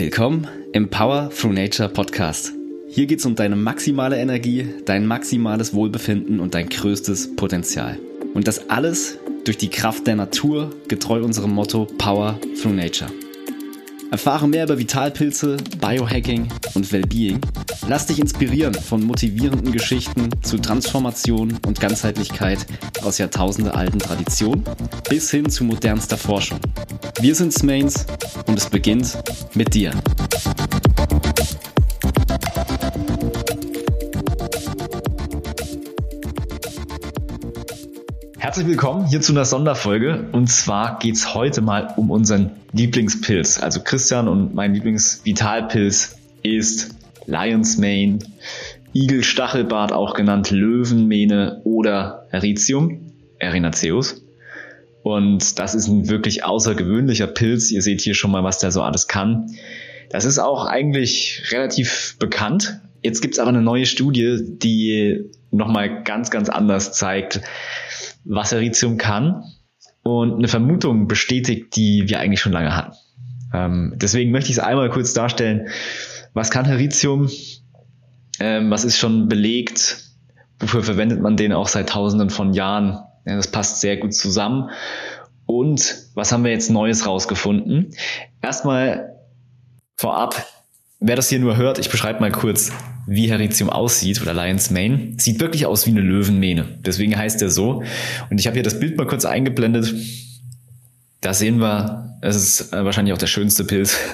Willkommen im Power Through Nature Podcast. Hier geht es um deine maximale Energie, dein maximales Wohlbefinden und dein größtes Potenzial. Und das alles durch die Kraft der Natur, getreu unserem Motto Power Through Nature. Erfahre mehr über Vitalpilze, Biohacking und Wellbeing. Lass dich inspirieren von motivierenden Geschichten zu Transformation und Ganzheitlichkeit aus jahrtausendealten Traditionen bis hin zu modernster Forschung. Wir sind Smains und es beginnt mit dir. Herzlich willkommen hier zu einer Sonderfolge. Und zwar geht es heute mal um unseren Lieblingspilz. Also Christian und mein Lieblingsvitalpilz ist Lion's Mane, Igelstachelbart, auch genannt Löwenmähne oder Eritium, Erinaceus. Und das ist ein wirklich außergewöhnlicher Pilz. Ihr seht hier schon mal, was der so alles kann. Das ist auch eigentlich relativ bekannt. Jetzt gibt es aber eine neue Studie, die nochmal ganz, ganz anders zeigt, was Eritium kann und eine Vermutung bestätigt, die wir eigentlich schon lange hatten. Ähm, deswegen möchte ich es einmal kurz darstellen. Was kann Heritium? Ähm, was ist schon belegt? Wofür verwendet man den auch seit tausenden von Jahren? Ja, das passt sehr gut zusammen. Und was haben wir jetzt Neues rausgefunden? Erstmal vorab, wer das hier nur hört, ich beschreibe mal kurz, wie Heritium aussieht oder Lion's Mane. Sieht wirklich aus wie eine Löwenmähne. Deswegen heißt er so. Und ich habe hier das Bild mal kurz eingeblendet. Da sehen wir, es ist äh, wahrscheinlich auch der schönste Pilz.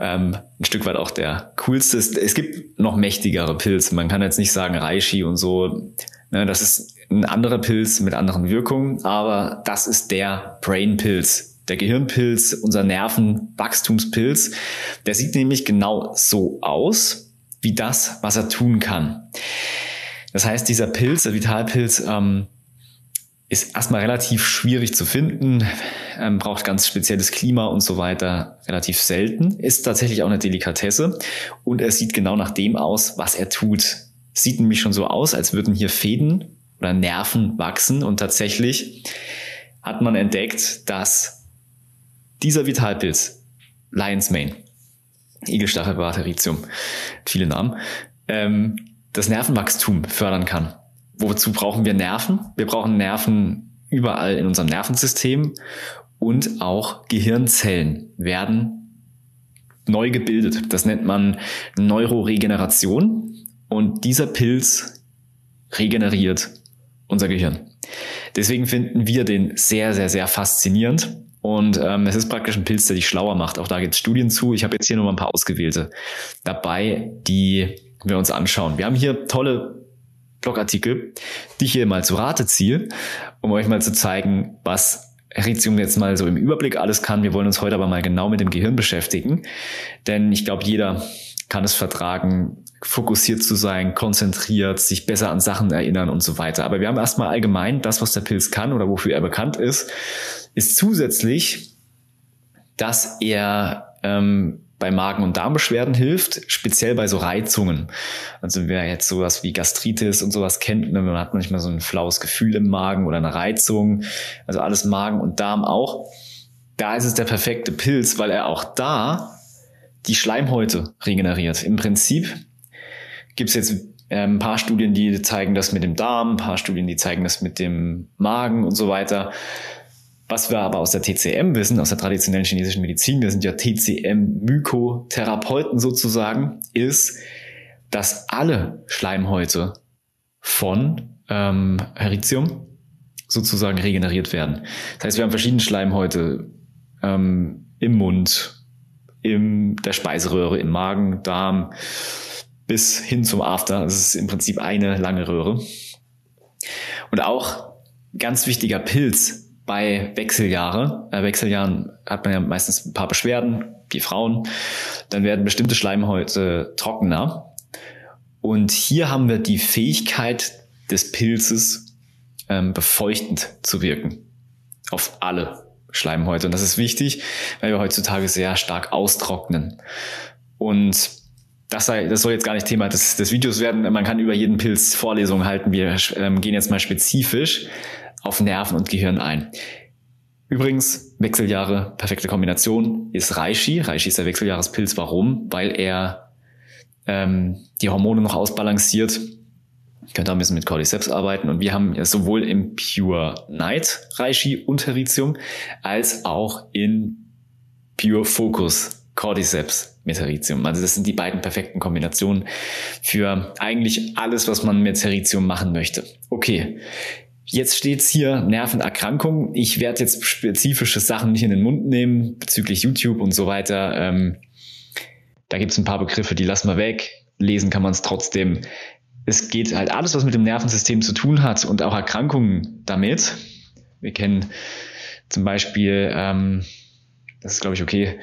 Ähm, ein Stück weit auch der coolste. Es gibt noch mächtigere Pilze. Man kann jetzt nicht sagen Reishi und so. Ne, das ist ein anderer Pilz mit anderen Wirkungen, aber das ist der Brain-Pilz. Der Gehirnpilz, unser Nervenwachstumspilz. Der sieht nämlich genau so aus wie das, was er tun kann. Das heißt, dieser Pilz, der Vitalpilz, ähm, ist erstmal relativ schwierig zu finden, ähm, braucht ganz spezielles Klima und so weiter, relativ selten, ist tatsächlich auch eine Delikatesse und er sieht genau nach dem aus, was er tut. Sieht nämlich schon so aus, als würden hier Fäden oder Nerven wachsen und tatsächlich hat man entdeckt, dass dieser Vitalpilz, Lion's Mane, Igelstachelbart, Heritium, viele Namen, ähm, das Nervenwachstum fördern kann. Wozu brauchen wir Nerven? Wir brauchen Nerven überall in unserem Nervensystem und auch Gehirnzellen werden neu gebildet. Das nennt man Neuroregeneration und dieser Pilz regeneriert unser Gehirn. Deswegen finden wir den sehr, sehr, sehr faszinierend. Und ähm, es ist praktisch ein Pilz, der dich schlauer macht. Auch da gibt es Studien zu. Ich habe jetzt hier nur mal ein paar ausgewählte dabei, die wir uns anschauen. Wir haben hier tolle Blogartikel, die ich hier mal zu Rate ziehe, um euch mal zu zeigen, was Heritium jetzt mal so im Überblick alles kann. Wir wollen uns heute aber mal genau mit dem Gehirn beschäftigen, denn ich glaube, jeder kann es vertragen, fokussiert zu sein, konzentriert, sich besser an Sachen erinnern und so weiter. Aber wir haben erstmal allgemein das, was der Pilz kann oder wofür er bekannt ist, ist zusätzlich, dass er ähm, bei Magen- und Darmbeschwerden hilft, speziell bei so Reizungen. Also wer jetzt sowas wie Gastritis und sowas kennt, ne, man hat manchmal so ein flaues Gefühl im Magen oder eine Reizung, also alles Magen und Darm auch. Da ist es der perfekte Pilz, weil er auch da die Schleimhäute regeneriert. Im Prinzip gibt es jetzt ähm, ein paar Studien, die zeigen das mit dem Darm, ein paar Studien, die zeigen das mit dem Magen und so weiter. Was wir aber aus der TCM wissen, aus der traditionellen chinesischen Medizin, wir sind ja TCM-Mykotherapeuten sozusagen, ist, dass alle Schleimhäute von ähm, Heritium sozusagen regeneriert werden. Das heißt, wir haben verschiedene Schleimhäute ähm, im Mund, in der Speiseröhre, im Magen, Darm, bis hin zum After. Das ist im Prinzip eine lange Röhre. Und auch ganz wichtiger Pilz bei Wechseljahre, äh, Wechseljahren hat man ja meistens ein paar Beschwerden, die Frauen, dann werden bestimmte Schleimhäute trockener. Und hier haben wir die Fähigkeit des Pilzes, ähm, befeuchtend zu wirken. Auf alle Schleimhäute. Und das ist wichtig, weil wir heutzutage sehr stark austrocknen. Und das, sei, das soll jetzt gar nicht Thema des, des Videos werden. Man kann über jeden Pilz Vorlesungen halten. Wir ähm, gehen jetzt mal spezifisch auf Nerven und Gehirn ein. Übrigens, Wechseljahre, perfekte Kombination ist Reishi. Reishi ist der Wechseljahrespilz. Warum? Weil er ähm, die Hormone noch ausbalanciert. Ich könnte auch ein bisschen mit Cordyceps arbeiten. Und wir haben sowohl im Pure Night Reishi und Heritium als auch in Pure Focus Cordyceps mit Heritium. Also das sind die beiden perfekten Kombinationen für eigentlich alles, was man mit Heritium machen möchte. Okay, Jetzt steht's hier Nervenerkrankung. Ich werde jetzt spezifische Sachen nicht in den Mund nehmen bezüglich YouTube und so weiter. Ähm, da gibt's ein paar Begriffe, die lassen wir weg. Lesen kann man es trotzdem. Es geht halt alles, was mit dem Nervensystem zu tun hat und auch Erkrankungen damit. Wir kennen zum Beispiel, ähm, das ist glaube ich okay,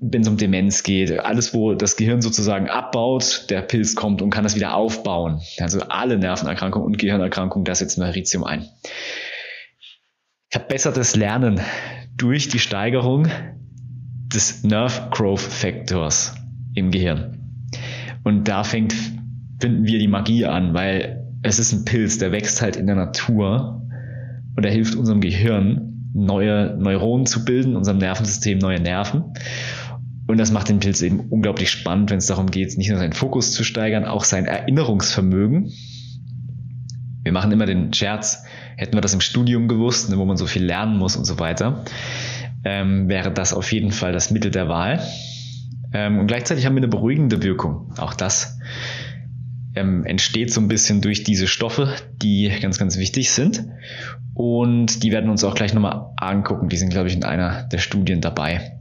wenn es um Demenz geht, alles, wo das Gehirn sozusagen abbaut, der Pilz kommt und kann das wieder aufbauen. Also alle Nervenerkrankungen und Gehirnerkrankungen, da setzen wir Heritium ein. Verbessertes Lernen durch die Steigerung des Nerve Growth Factors im Gehirn. Und da fängt, finden wir die Magie an, weil es ist ein Pilz, der wächst halt in der Natur und er hilft unserem Gehirn, neue Neuronen zu bilden, unserem Nervensystem neue Nerven. Und das macht den Pilz eben unglaublich spannend, wenn es darum geht, nicht nur seinen Fokus zu steigern, auch sein Erinnerungsvermögen. Wir machen immer den Scherz, hätten wir das im Studium gewusst, ne, wo man so viel lernen muss und so weiter, ähm, wäre das auf jeden Fall das Mittel der Wahl. Ähm, und gleichzeitig haben wir eine beruhigende Wirkung. Auch das ähm, entsteht so ein bisschen durch diese Stoffe, die ganz, ganz wichtig sind. Und die werden uns auch gleich nochmal angucken. Die sind, glaube ich, in einer der Studien dabei.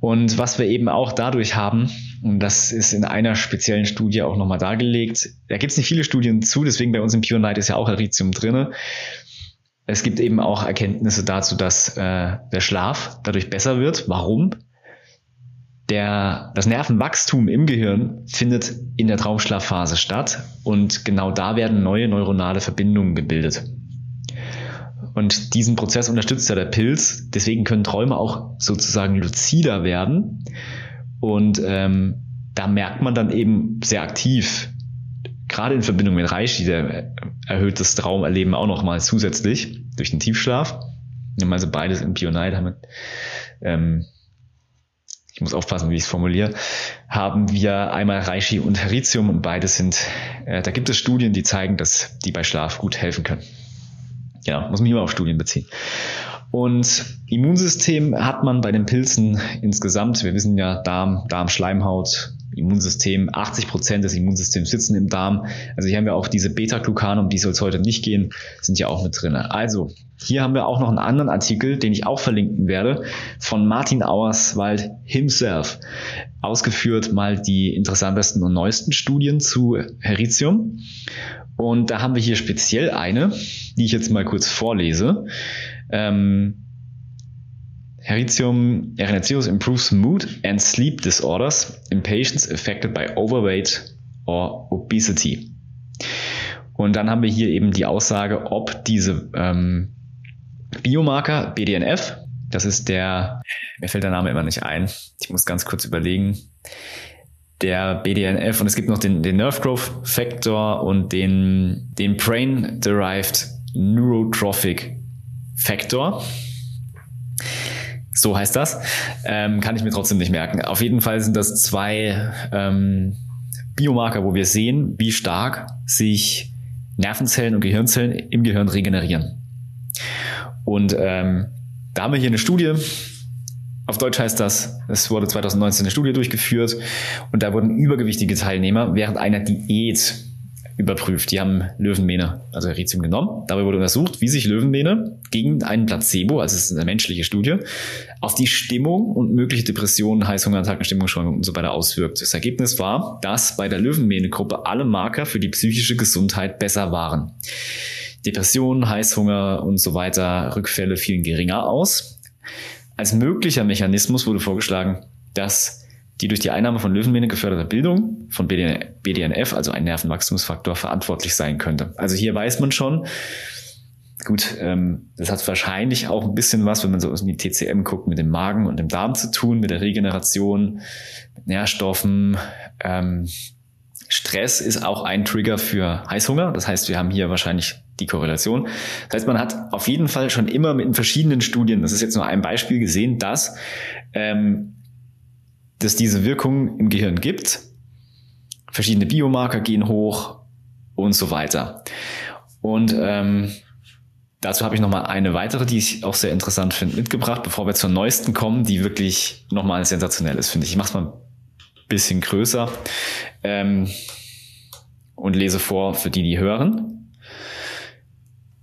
Und was wir eben auch dadurch haben, und das ist in einer speziellen Studie auch nochmal dargelegt, da gibt es nicht viele Studien zu, deswegen bei uns im Pure Night ist ja auch Heritium drinne. Es gibt eben auch Erkenntnisse dazu, dass äh, der Schlaf dadurch besser wird. Warum? Der, das Nervenwachstum im Gehirn findet in der Traumschlafphase statt und genau da werden neue neuronale Verbindungen gebildet. Und diesen Prozess unterstützt ja der Pilz. Deswegen können Träume auch sozusagen luzider werden. Und ähm, da merkt man dann eben sehr aktiv, gerade in Verbindung mit Reishi, der erhöht das Traumerleben auch nochmal zusätzlich durch den Tiefschlaf. Also beides im Pionite haben ähm, muss aufpassen, wie ich es formuliere, haben wir einmal Reishi und Heritium und beides sind, äh, da gibt es Studien, die zeigen, dass die bei Schlaf gut helfen können. Genau, muss mich immer auf Studien beziehen. Und Immunsystem hat man bei den Pilzen insgesamt, wir wissen ja, Darm, Darmschleimhaut, Immunsystem, 80 Prozent des Immunsystems sitzen im Darm. Also hier haben wir auch diese Beta-Glucane, um die soll es heute nicht gehen, sind ja auch mit drin. Also hier haben wir auch noch einen anderen Artikel, den ich auch verlinken werde, von Martin Auerswald himself. Ausgeführt mal die interessantesten und neuesten Studien zu Heritium. Und da haben wir hier speziell eine, die ich jetzt mal kurz vorlese. Ähm, Heritium Erinaceius improves mood and sleep disorders in patients affected by overweight or obesity. Und dann haben wir hier eben die Aussage, ob diese ähm, Biomarker BDNF, das ist der, mir fällt der Name immer nicht ein, ich muss ganz kurz überlegen, der BDNF und es gibt noch den, den Nerve Growth Factor und den, den Brain Derived Neurotrophic Factor. So heißt das. Ähm, kann ich mir trotzdem nicht merken. Auf jeden Fall sind das zwei ähm, Biomarker, wo wir sehen, wie stark sich Nervenzellen und Gehirnzellen im Gehirn regenerieren. Und ähm, da haben wir hier eine Studie. Auf Deutsch heißt das, es wurde 2019 eine Studie durchgeführt und da wurden übergewichtige Teilnehmer während einer Diät überprüft. Die haben Löwenmähne, also Heritium genommen. Dabei wurde untersucht, wie sich Löwenmähne gegen einen Placebo, also es ist eine menschliche Studie, auf die Stimmung und mögliche Depressionen, Heißhungerattacken, Stimmungsschwankungen und so weiter auswirkt. Das Ergebnis war, dass bei der Löwenmähne-Gruppe alle Marker für die psychische Gesundheit besser waren. Depressionen, Heißhunger und so weiter, Rückfälle fielen geringer aus. Als möglicher Mechanismus wurde vorgeschlagen, dass die durch die Einnahme von Löwenmähne geförderte Bildung von BDNF, also ein Nervenwachstumsfaktor, verantwortlich sein könnte. Also hier weiß man schon, gut, ähm, das hat wahrscheinlich auch ein bisschen was, wenn man so in die TCM guckt, mit dem Magen und dem Darm zu tun, mit der Regeneration, mit Nährstoffen. Ähm, Stress ist auch ein Trigger für Heißhunger. Das heißt, wir haben hier wahrscheinlich die Korrelation. Das heißt, man hat auf jeden Fall schon immer mit verschiedenen Studien, das ist jetzt nur ein Beispiel, gesehen, dass ähm, dass diese Wirkung im Gehirn gibt. Verschiedene Biomarker gehen hoch und so weiter. Und ähm, dazu habe ich nochmal eine weitere, die ich auch sehr interessant finde, mitgebracht, bevor wir zur neuesten kommen, die wirklich nochmal sensationell ist, finde ich. Ich mache es mal ein bisschen größer ähm, und lese vor für die, die hören.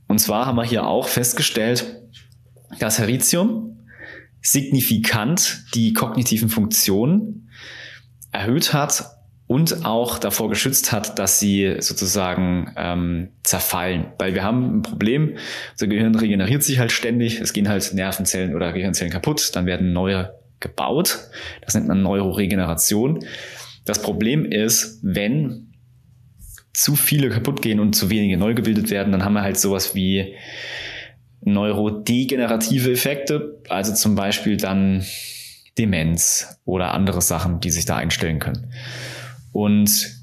Und zwar haben wir hier auch festgestellt, dass Heritium signifikant die kognitiven Funktionen erhöht hat und auch davor geschützt hat, dass sie sozusagen ähm, zerfallen. Weil wir haben ein Problem, unser Gehirn regeneriert sich halt ständig, es gehen halt Nervenzellen oder Gehirnzellen kaputt, dann werden neue gebaut. Das nennt man Neuroregeneration. Das Problem ist, wenn zu viele kaputt gehen und zu wenige neu gebildet werden, dann haben wir halt sowas wie neurodegenerative Effekte, also zum Beispiel dann Demenz oder andere Sachen, die sich da einstellen können. Und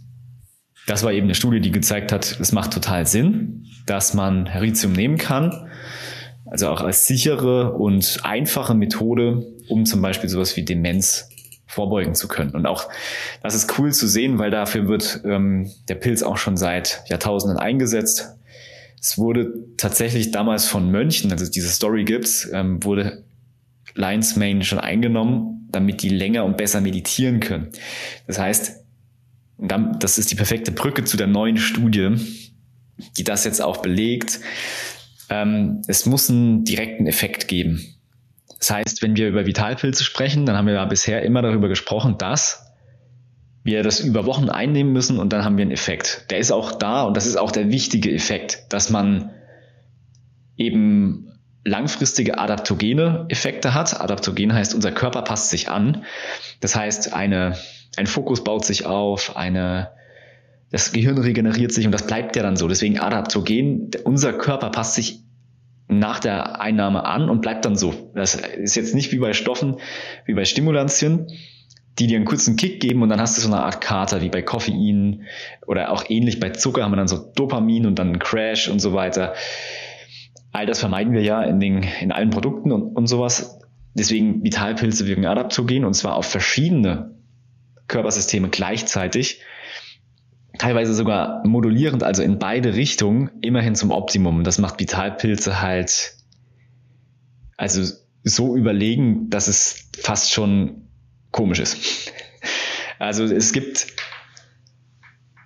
das war eben eine Studie, die gezeigt hat, es macht total Sinn, dass man Heritium nehmen kann, also auch als sichere und einfache Methode, um zum Beispiel sowas wie Demenz vorbeugen zu können. Und auch das ist cool zu sehen, weil dafür wird ähm, der Pilz auch schon seit Jahrtausenden eingesetzt. Es wurde tatsächlich damals von Mönchen, also diese Story gibt's, ähm, wurde Lion's Mane schon eingenommen, damit die länger und besser meditieren können. Das heißt, das ist die perfekte Brücke zu der neuen Studie, die das jetzt auch belegt. Ähm, es muss einen direkten Effekt geben. Das heißt, wenn wir über Vitalpilze sprechen, dann haben wir ja bisher immer darüber gesprochen, dass wir das über Wochen einnehmen müssen und dann haben wir einen Effekt. Der ist auch da und das ist auch der wichtige Effekt, dass man eben langfristige adaptogene Effekte hat. Adaptogen heißt, unser Körper passt sich an. Das heißt, eine, ein Fokus baut sich auf, eine, das Gehirn regeneriert sich und das bleibt ja dann so. Deswegen adaptogen, unser Körper passt sich nach der Einnahme an und bleibt dann so. Das ist jetzt nicht wie bei Stoffen, wie bei Stimulantien, die dir einen kurzen Kick geben und dann hast du so eine Art Kater wie bei Koffein oder auch ähnlich bei Zucker haben wir dann so Dopamin und dann einen Crash und so weiter. All das vermeiden wir ja in, den, in allen Produkten und, und sowas. Deswegen Vitalpilze wirken adaptogen und zwar auf verschiedene Körpersysteme gleichzeitig. Teilweise sogar modulierend, also in beide Richtungen, immerhin zum Optimum. Das macht Vitalpilze halt also so überlegen, dass es fast schon komisch ist. Also es gibt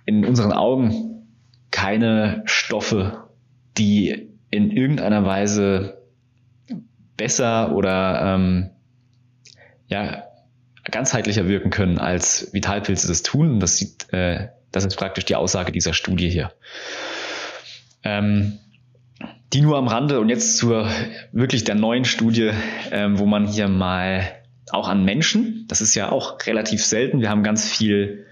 in unseren Augen keine Stoffe, die in irgendeiner Weise besser oder ähm, ja, ganzheitlicher wirken können, als Vitalpilze das tun. Und das, sieht, äh, das ist praktisch die Aussage dieser Studie hier. Ähm, die nur am Rande und jetzt zur wirklich der neuen Studie, ähm, wo man hier mal auch an Menschen. Das ist ja auch relativ selten. Wir haben ganz viel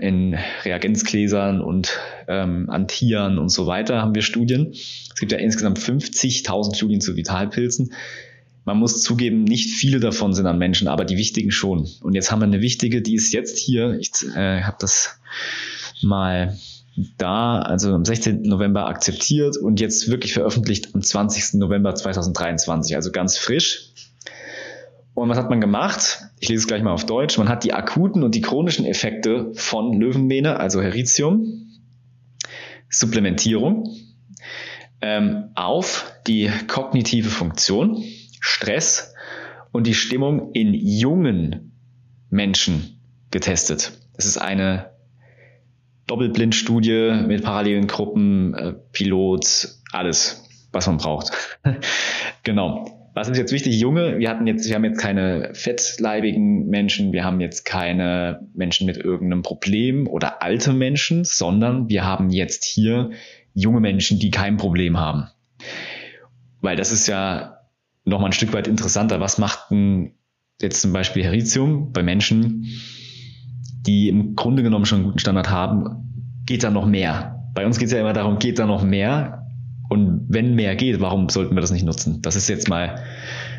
in Reagenzgläsern und ähm, an Tieren und so weiter haben wir Studien. Es gibt ja insgesamt 50.000 Studien zu Vitalpilzen. Man muss zugeben, nicht viele davon sind an Menschen, aber die wichtigen schon. Und jetzt haben wir eine wichtige, die ist jetzt hier. Ich äh, habe das mal da, also am 16. November akzeptiert und jetzt wirklich veröffentlicht am 20. November 2023, also ganz frisch. Und was hat man gemacht? Ich lese es gleich mal auf Deutsch. Man hat die akuten und die chronischen Effekte von Löwenmähne, also Heritium, Supplementierung, ähm, auf die kognitive Funktion, Stress und die Stimmung in jungen Menschen getestet. Das ist eine Doppelblindstudie mit parallelen Gruppen, äh, Pilot, alles, was man braucht. genau. Was ist jetzt wichtig? Junge, wir hatten jetzt, wir haben jetzt keine fettleibigen Menschen, wir haben jetzt keine Menschen mit irgendeinem Problem oder alte Menschen, sondern wir haben jetzt hier junge Menschen, die kein Problem haben. Weil das ist ja nochmal ein Stück weit interessanter. Was macht denn jetzt zum Beispiel Heritium bei Menschen, die im Grunde genommen schon einen guten Standard haben? Geht da noch mehr? Bei uns geht es ja immer darum, geht da noch mehr? Und wenn mehr geht, warum sollten wir das nicht nutzen? Das ist jetzt mal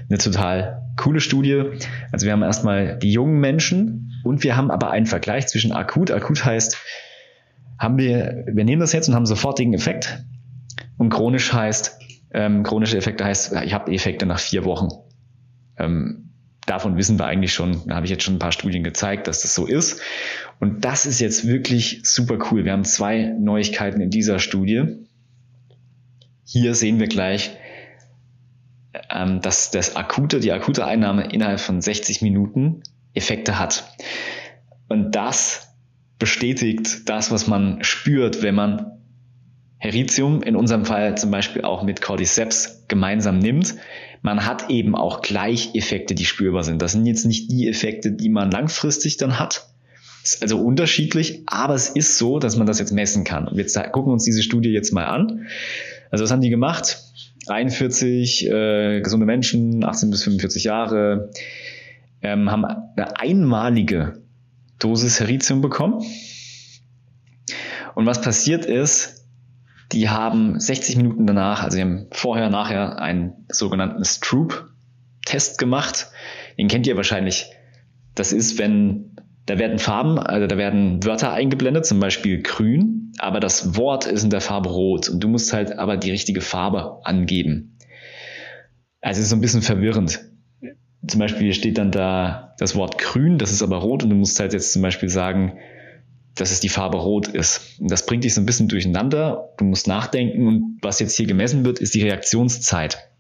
eine total coole Studie. Also wir haben erstmal die jungen Menschen und wir haben aber einen Vergleich zwischen akut. Akut heißt, haben wir, wir nehmen das jetzt und haben sofortigen Effekt. Und chronisch heißt, ähm, chronische Effekte heißt, ich habe Effekte nach vier Wochen. Ähm, davon wissen wir eigentlich schon, da habe ich jetzt schon ein paar Studien gezeigt, dass das so ist. Und das ist jetzt wirklich super cool. Wir haben zwei Neuigkeiten in dieser Studie. Hier sehen wir gleich, ähm, dass das akute, die akute Einnahme innerhalb von 60 Minuten Effekte hat. Und das bestätigt das, was man spürt, wenn man Heritium, in unserem Fall zum Beispiel auch mit Cordyceps gemeinsam nimmt. Man hat eben auch gleich Effekte, die spürbar sind. Das sind jetzt nicht die Effekte, die man langfristig dann hat. Ist also unterschiedlich, aber es ist so, dass man das jetzt messen kann. Und wir gucken uns diese Studie jetzt mal an. Also was haben die gemacht? 41 äh, gesunde Menschen, 18 bis 45 Jahre, ähm, haben eine einmalige Dosis Heritium bekommen. Und was passiert ist, die haben 60 Minuten danach, also sie haben vorher, nachher einen sogenannten Stroop-Test gemacht. Den kennt ihr wahrscheinlich. Das ist, wenn da werden Farben, also da werden Wörter eingeblendet, zum Beispiel grün, aber das Wort ist in der Farbe rot und du musst halt aber die richtige Farbe angeben. Also es ist so ein bisschen verwirrend. Zum Beispiel steht dann da das Wort grün, das ist aber rot und du musst halt jetzt zum Beispiel sagen, dass es die Farbe rot ist. Und das bringt dich so ein bisschen durcheinander. Du musst nachdenken und was jetzt hier gemessen wird, ist die Reaktionszeit.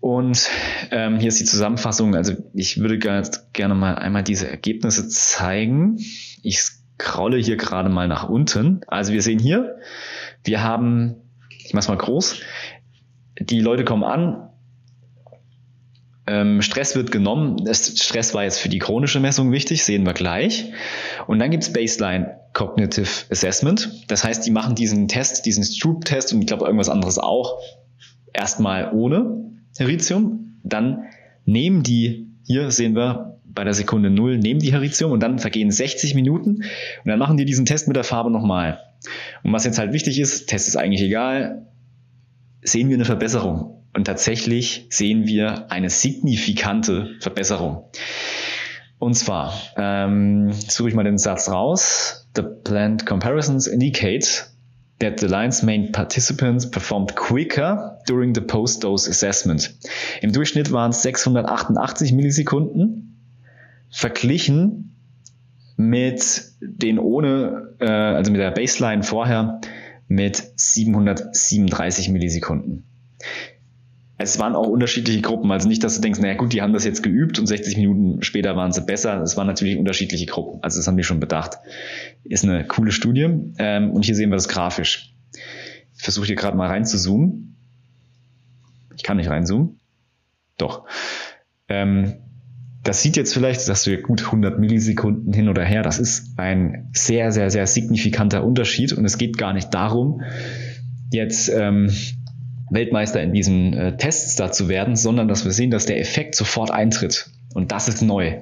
Und ähm, hier ist die Zusammenfassung. Also ich würde ganz gerne mal einmal diese Ergebnisse zeigen. Ich scrolle hier gerade mal nach unten. Also wir sehen hier, wir haben, ich mache es mal groß, die Leute kommen an, ähm, Stress wird genommen. Stress war jetzt für die chronische Messung wichtig, sehen wir gleich. Und dann gibt's Baseline Cognitive Assessment. Das heißt, die machen diesen Test, diesen Stroop-Test und ich glaube irgendwas anderes auch, erstmal ohne Heritium. Dann nehmen die, hier sehen wir bei der Sekunde null nehmen die Heritium und dann vergehen 60 Minuten und dann machen die diesen Test mit der Farbe nochmal. Und was jetzt halt wichtig ist, Test ist eigentlich egal, sehen wir eine Verbesserung. Und tatsächlich sehen wir eine signifikante Verbesserung. Und zwar, ähm, suche ich mal den Satz raus. The planned comparisons indicate that the line's main participants performed quicker during the post-dose assessment. Im Durchschnitt waren es 688 Millisekunden, verglichen mit den ohne, äh, also mit der Baseline vorher mit 737 Millisekunden es waren auch unterschiedliche Gruppen. Also nicht, dass du denkst, naja gut, die haben das jetzt geübt und 60 Minuten später waren sie besser. Es waren natürlich unterschiedliche Gruppen. Also das haben die schon bedacht. Ist eine coole Studie. Ähm, und hier sehen wir das grafisch. Ich versuche hier gerade mal reinzuzoomen. Ich kann nicht reinzoomen. Doch. Ähm, das sieht jetzt vielleicht, sagst du gut 100 Millisekunden hin oder her. Das ist ein sehr, sehr, sehr signifikanter Unterschied. Und es geht gar nicht darum, jetzt ähm, Weltmeister in diesen äh, Tests da zu werden, sondern dass wir sehen, dass der Effekt sofort eintritt. Und das ist neu.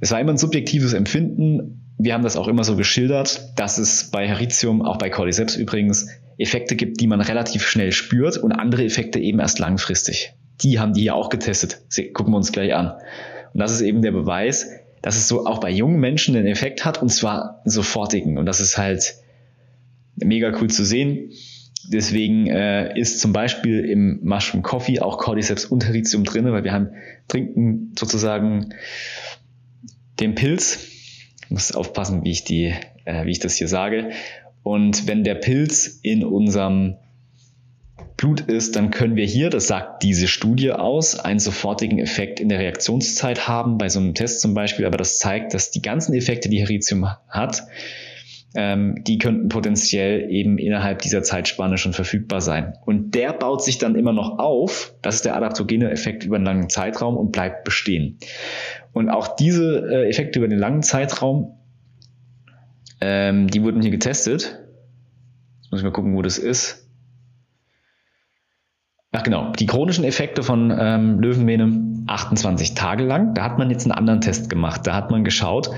Es war immer ein subjektives Empfinden. Wir haben das auch immer so geschildert, dass es bei Heritium, auch bei Cordyceps übrigens, Effekte gibt, die man relativ schnell spürt und andere Effekte eben erst langfristig. Die haben die hier auch getestet. Sie, gucken wir uns gleich an. Und das ist eben der Beweis, dass es so auch bei jungen Menschen einen Effekt hat und zwar sofortigen. Und das ist halt mega cool zu sehen. Deswegen äh, ist zum Beispiel im Mushroom Coffee auch Cordyceps und Heritium drin, weil wir haben trinken sozusagen den Pilz. Ich muss aufpassen, wie ich die, äh, wie ich das hier sage. Und wenn der Pilz in unserem Blut ist, dann können wir hier, das sagt diese Studie aus, einen sofortigen Effekt in der Reaktionszeit haben, bei so einem Test zum Beispiel, aber das zeigt, dass die ganzen Effekte, die Heritium hat, ähm, die könnten potenziell eben innerhalb dieser Zeitspanne schon verfügbar sein. Und der baut sich dann immer noch auf, das ist der adaptogene Effekt über einen langen Zeitraum und bleibt bestehen. Und auch diese äh, Effekte über den langen Zeitraum, ähm, die wurden hier getestet. Jetzt muss ich mal gucken, wo das ist. Ach genau, die chronischen Effekte von ähm, Löwenmähne 28 Tage lang. Da hat man jetzt einen anderen Test gemacht. Da hat man geschaut,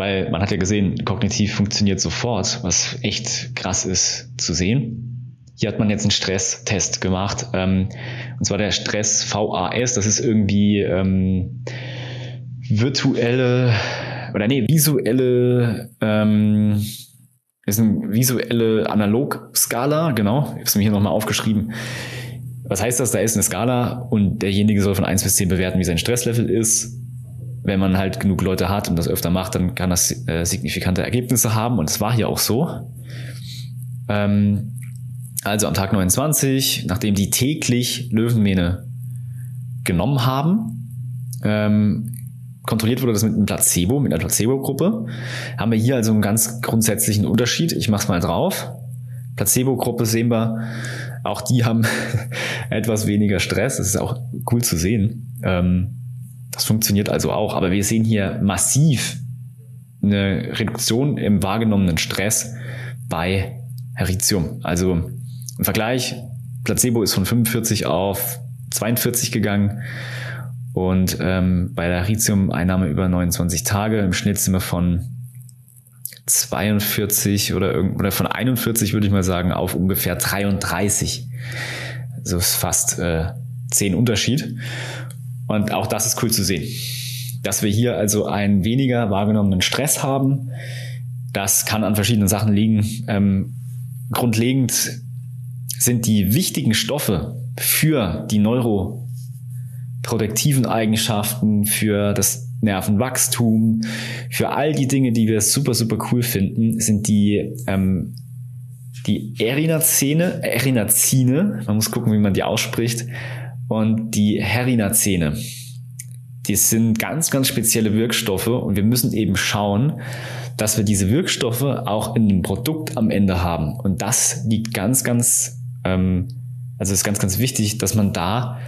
weil man hat ja gesehen, kognitiv funktioniert sofort, was echt krass ist zu sehen. Hier hat man jetzt einen Stresstest gemacht, ähm, und zwar der Stress VAS, das ist irgendwie ähm, virtuelle oder nee, visuelle ähm, ist eine visuelle Analogskala, genau. Ich habe es mir hier nochmal aufgeschrieben. Was heißt das? Da ist eine Skala und derjenige soll von 1 bis 10 bewerten, wie sein Stresslevel ist. Wenn man halt genug Leute hat und das öfter macht, dann kann das äh, signifikante Ergebnisse haben und es war hier auch so. Ähm, also am Tag 29, nachdem die täglich Löwenmähne genommen haben, ähm, kontrolliert wurde das mit einem Placebo, mit einer Placebo-Gruppe. Haben wir hier also einen ganz grundsätzlichen Unterschied. Ich mache es mal drauf. Placebo-Gruppe sehen wir, auch die haben etwas weniger Stress. Das ist auch cool zu sehen. Ähm, das funktioniert also auch. Aber wir sehen hier massiv eine Reduktion im wahrgenommenen Stress bei Heritium. Also im Vergleich, Placebo ist von 45 auf 42 gegangen und ähm, bei der Lithium-Einnahme über 29 Tage im Schnitt sind wir von 42 oder, oder von 41 würde ich mal sagen auf ungefähr 33. Also ist fast äh, 10 Unterschied. Und auch das ist cool zu sehen. Dass wir hier also einen weniger wahrgenommenen Stress haben, das kann an verschiedenen Sachen liegen. Ähm, grundlegend sind die wichtigen Stoffe für die Neuro protektiven Eigenschaften, für das Nervenwachstum, für all die Dinge, die wir super, super cool finden, sind die, ähm, die Erinazine, Erinazine, man muss gucken, wie man die ausspricht, und die Herinazine. Die sind ganz, ganz spezielle Wirkstoffe und wir müssen eben schauen, dass wir diese Wirkstoffe auch in dem Produkt am Ende haben. Und das liegt ganz, ganz, ähm, also ist ganz, ganz wichtig, dass man da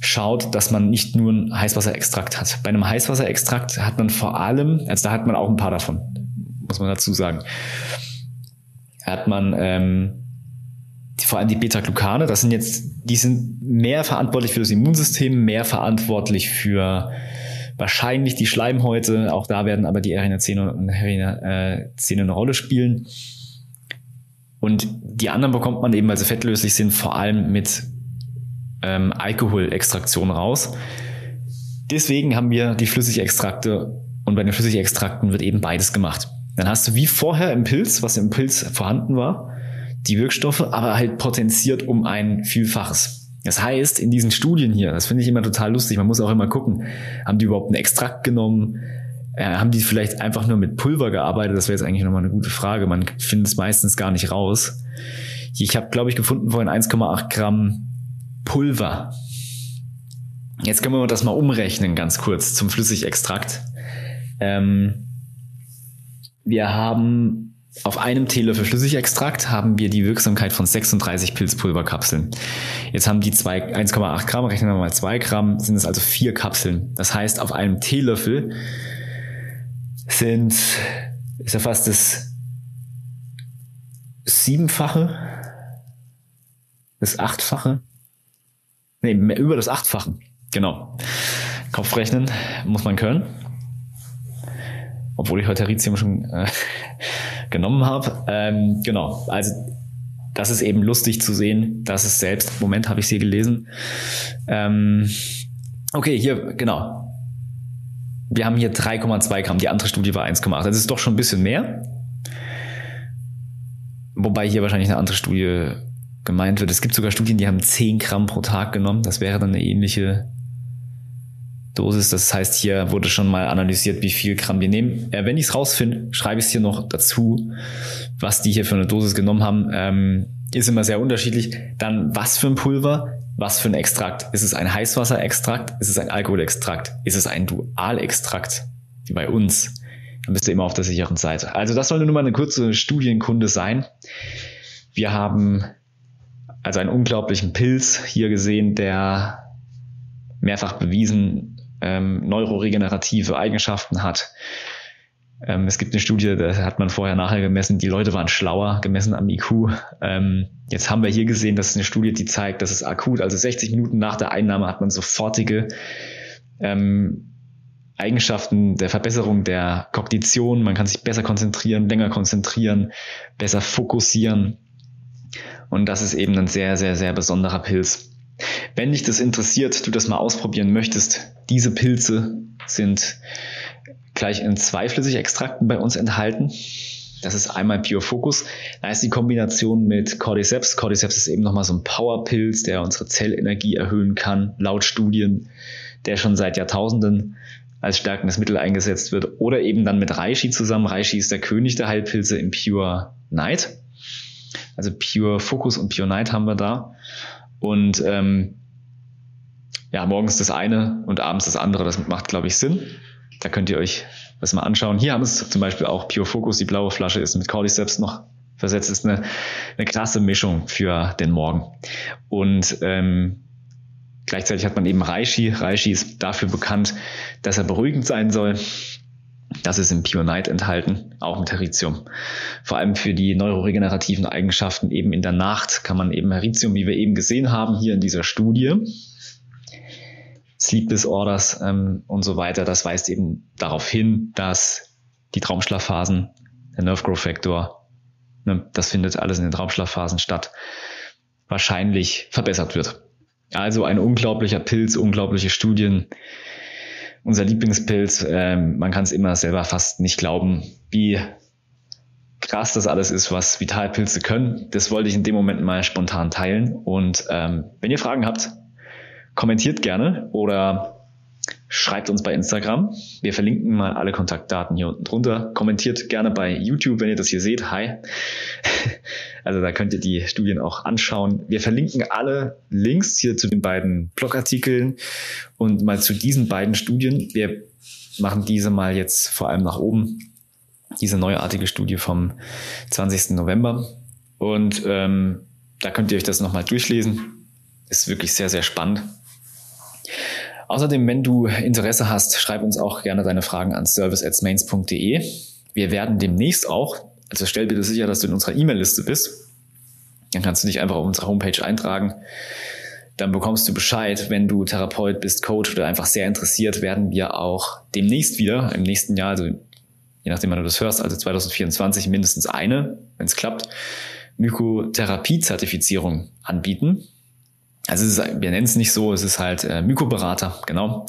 schaut, dass man nicht nur ein Heißwasserextrakt hat. Bei einem Heißwasserextrakt hat man vor allem, also da hat man auch ein paar davon, muss man dazu sagen, hat man ähm, vor allem die Beta-Glucane, das sind jetzt, die sind mehr verantwortlich für das Immunsystem, mehr verantwortlich für wahrscheinlich die Schleimhäute, auch da werden aber die Erinazine und Herinazine eine Rolle spielen. Und die anderen bekommt man eben, weil sie fettlöslich sind, vor allem mit ähm, Alkoholextraktion raus. Deswegen haben wir die Flüssigextrakte und bei den Flüssigextrakten wird eben beides gemacht. Dann hast du wie vorher im Pilz, was im Pilz vorhanden war, die Wirkstoffe, aber halt potenziert um ein Vielfaches. Das heißt, in diesen Studien hier, das finde ich immer total lustig, man muss auch immer gucken, haben die überhaupt einen Extrakt genommen? Äh, haben die vielleicht einfach nur mit Pulver gearbeitet? Das wäre jetzt eigentlich nochmal eine gute Frage. Man findet es meistens gar nicht raus. Ich habe, glaube ich, gefunden vorhin 1,8 Gramm Pulver. Jetzt können wir das mal umrechnen, ganz kurz zum Flüssigextrakt. Ähm, wir haben auf einem Teelöffel Flüssigextrakt haben wir die Wirksamkeit von 36 Pilzpulverkapseln. Jetzt haben die 1,8 Gramm, rechnen wir mal 2 Gramm, sind es also vier Kapseln. Das heißt, auf einem Teelöffel sind, ist ja fast das siebenfache, das achtfache Nee, über das Achtfache. Genau. Kopfrechnen muss man können. Obwohl ich heute Ritium schon äh, genommen habe. Ähm, genau. Also das ist eben lustig zu sehen. Das ist selbst. Moment, habe ich es hier gelesen. Ähm, okay, hier, genau. Wir haben hier 3,2 Gramm. Die andere Studie war 1,8. Das ist doch schon ein bisschen mehr. Wobei hier wahrscheinlich eine andere Studie gemeint wird. Es gibt sogar Studien, die haben 10 Gramm pro Tag genommen. Das wäre dann eine ähnliche Dosis. Das heißt, hier wurde schon mal analysiert, wie viel Gramm die nehmen. Äh, wenn ich es rausfinde, schreibe ich es hier noch dazu, was die hier für eine Dosis genommen haben. Ähm, ist immer sehr unterschiedlich. Dann was für ein Pulver, was für ein Extrakt. Ist es ein Heißwasserextrakt? Ist es ein Alkoholextrakt? Ist es ein Dualextrakt? Wie bei uns. Dann bist du immer auf der sicheren Seite. Also das soll nur mal eine kurze Studienkunde sein. Wir haben also einen unglaublichen Pilz hier gesehen, der mehrfach bewiesen ähm, neuroregenerative Eigenschaften hat. Ähm, es gibt eine Studie, da hat man vorher nachher gemessen, die Leute waren schlauer, gemessen am IQ. Ähm, jetzt haben wir hier gesehen, dass eine Studie, die zeigt, dass es akut, also 60 Minuten nach der Einnahme hat man sofortige ähm, Eigenschaften der Verbesserung der Kognition. Man kann sich besser konzentrieren, länger konzentrieren, besser fokussieren. Und das ist eben ein sehr, sehr, sehr besonderer Pilz. Wenn dich das interessiert, du das mal ausprobieren möchtest, diese Pilze sind gleich in zwei Flüssigextrakten bei uns enthalten. Das ist einmal Pure Focus. Da ist die Kombination mit Cordyceps. Cordyceps ist eben nochmal so ein Powerpilz, der unsere Zellenergie erhöhen kann, laut Studien, der schon seit Jahrtausenden als stärkendes Mittel eingesetzt wird. Oder eben dann mit Reishi zusammen. Reishi ist der König der Heilpilze im Pure Night. Also Pure Focus und Pure Night haben wir da. Und ähm, ja, morgens das eine und abends das andere. Das macht, glaube ich, Sinn. Da könnt ihr euch das mal anschauen. Hier haben es zum Beispiel auch Pure Focus. Die blaue Flasche ist mit Cordyceps noch versetzt. Ist eine, eine klasse Mischung für den Morgen. Und ähm, gleichzeitig hat man eben Reishi. Reishi ist dafür bekannt, dass er beruhigend sein soll. Das ist im Night enthalten, auch mit Heritium. Vor allem für die neuroregenerativen Eigenschaften eben in der Nacht kann man eben Heritium, wie wir eben gesehen haben, hier in dieser Studie, Sleep Disorders ähm, und so weiter, das weist eben darauf hin, dass die Traumschlafphasen, der Nerve Growth Factor, ne, das findet alles in den Traumschlafphasen statt, wahrscheinlich verbessert wird. Also ein unglaublicher Pilz, unglaubliche Studien. Unser Lieblingspilz, ähm, man kann es immer selber fast nicht glauben, wie krass das alles ist, was Vitalpilze können. Das wollte ich in dem Moment mal spontan teilen. Und ähm, wenn ihr Fragen habt, kommentiert gerne oder schreibt uns bei Instagram. Wir verlinken mal alle Kontaktdaten hier unten drunter. Kommentiert gerne bei YouTube, wenn ihr das hier seht. Hi. Also da könnt ihr die Studien auch anschauen. Wir verlinken alle Links hier zu den beiden Blogartikeln und mal zu diesen beiden Studien. Wir machen diese mal jetzt vor allem nach oben. Diese neuartige Studie vom 20. November. Und ähm, da könnt ihr euch das nochmal durchlesen. Ist wirklich sehr, sehr spannend. Außerdem, wenn du Interesse hast, schreib uns auch gerne deine Fragen an service@mains.de. Wir werden demnächst auch, also stell bitte sicher, dass du in unserer E-Mail-Liste bist. Dann kannst du dich einfach auf unserer Homepage eintragen. Dann bekommst du Bescheid, wenn du Therapeut bist, Coach oder einfach sehr interessiert, werden wir auch demnächst wieder, im nächsten Jahr, also je nachdem, wann du das hörst, also 2024 mindestens eine, wenn es klappt, Mykotherapie-Zertifizierung anbieten. Also ist, wir nennen es nicht so, es ist halt äh, Mykoberater, genau.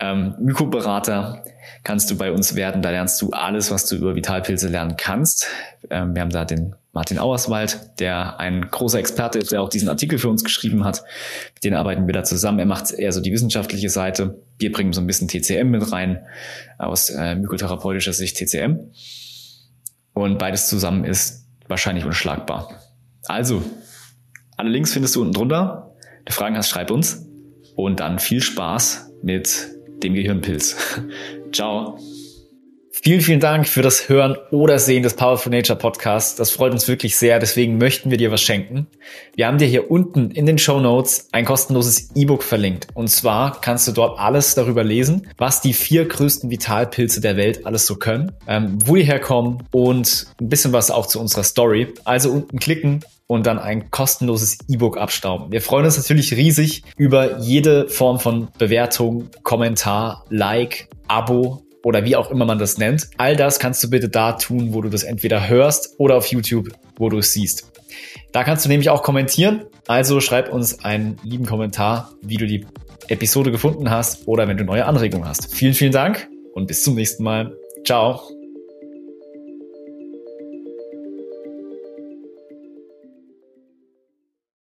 Ähm, Mykoberater kannst du bei uns werden, da lernst du alles, was du über Vitalpilze lernen kannst. Ähm, wir haben da den Martin Auerswald, der ein großer Experte ist, der auch diesen Artikel für uns geschrieben hat. Mit denen arbeiten wir da zusammen. Er macht eher so die wissenschaftliche Seite. Wir bringen so ein bisschen TCM mit rein, aus äh, mykotherapeutischer Sicht TCM. Und beides zusammen ist wahrscheinlich unschlagbar. Also, alle Links findest du unten drunter. Wenn du Fragen hast, schreib uns. Und dann viel Spaß mit dem Gehirnpilz. Ciao. Vielen, vielen Dank für das Hören oder Sehen des Powerful Nature Podcasts. Das freut uns wirklich sehr. Deswegen möchten wir dir was schenken. Wir haben dir hier unten in den Show Notes ein kostenloses E-Book verlinkt. Und zwar kannst du dort alles darüber lesen, was die vier größten Vitalpilze der Welt alles so können, ähm, wo die herkommen und ein bisschen was auch zu unserer Story. Also unten klicken und dann ein kostenloses E-Book abstauben. Wir freuen uns natürlich riesig über jede Form von Bewertung, Kommentar, Like, Abo oder wie auch immer man das nennt. All das kannst du bitte da tun, wo du das entweder hörst oder auf YouTube, wo du es siehst. Da kannst du nämlich auch kommentieren. Also schreib uns einen lieben Kommentar, wie du die Episode gefunden hast oder wenn du neue Anregungen hast. Vielen, vielen Dank und bis zum nächsten Mal. Ciao.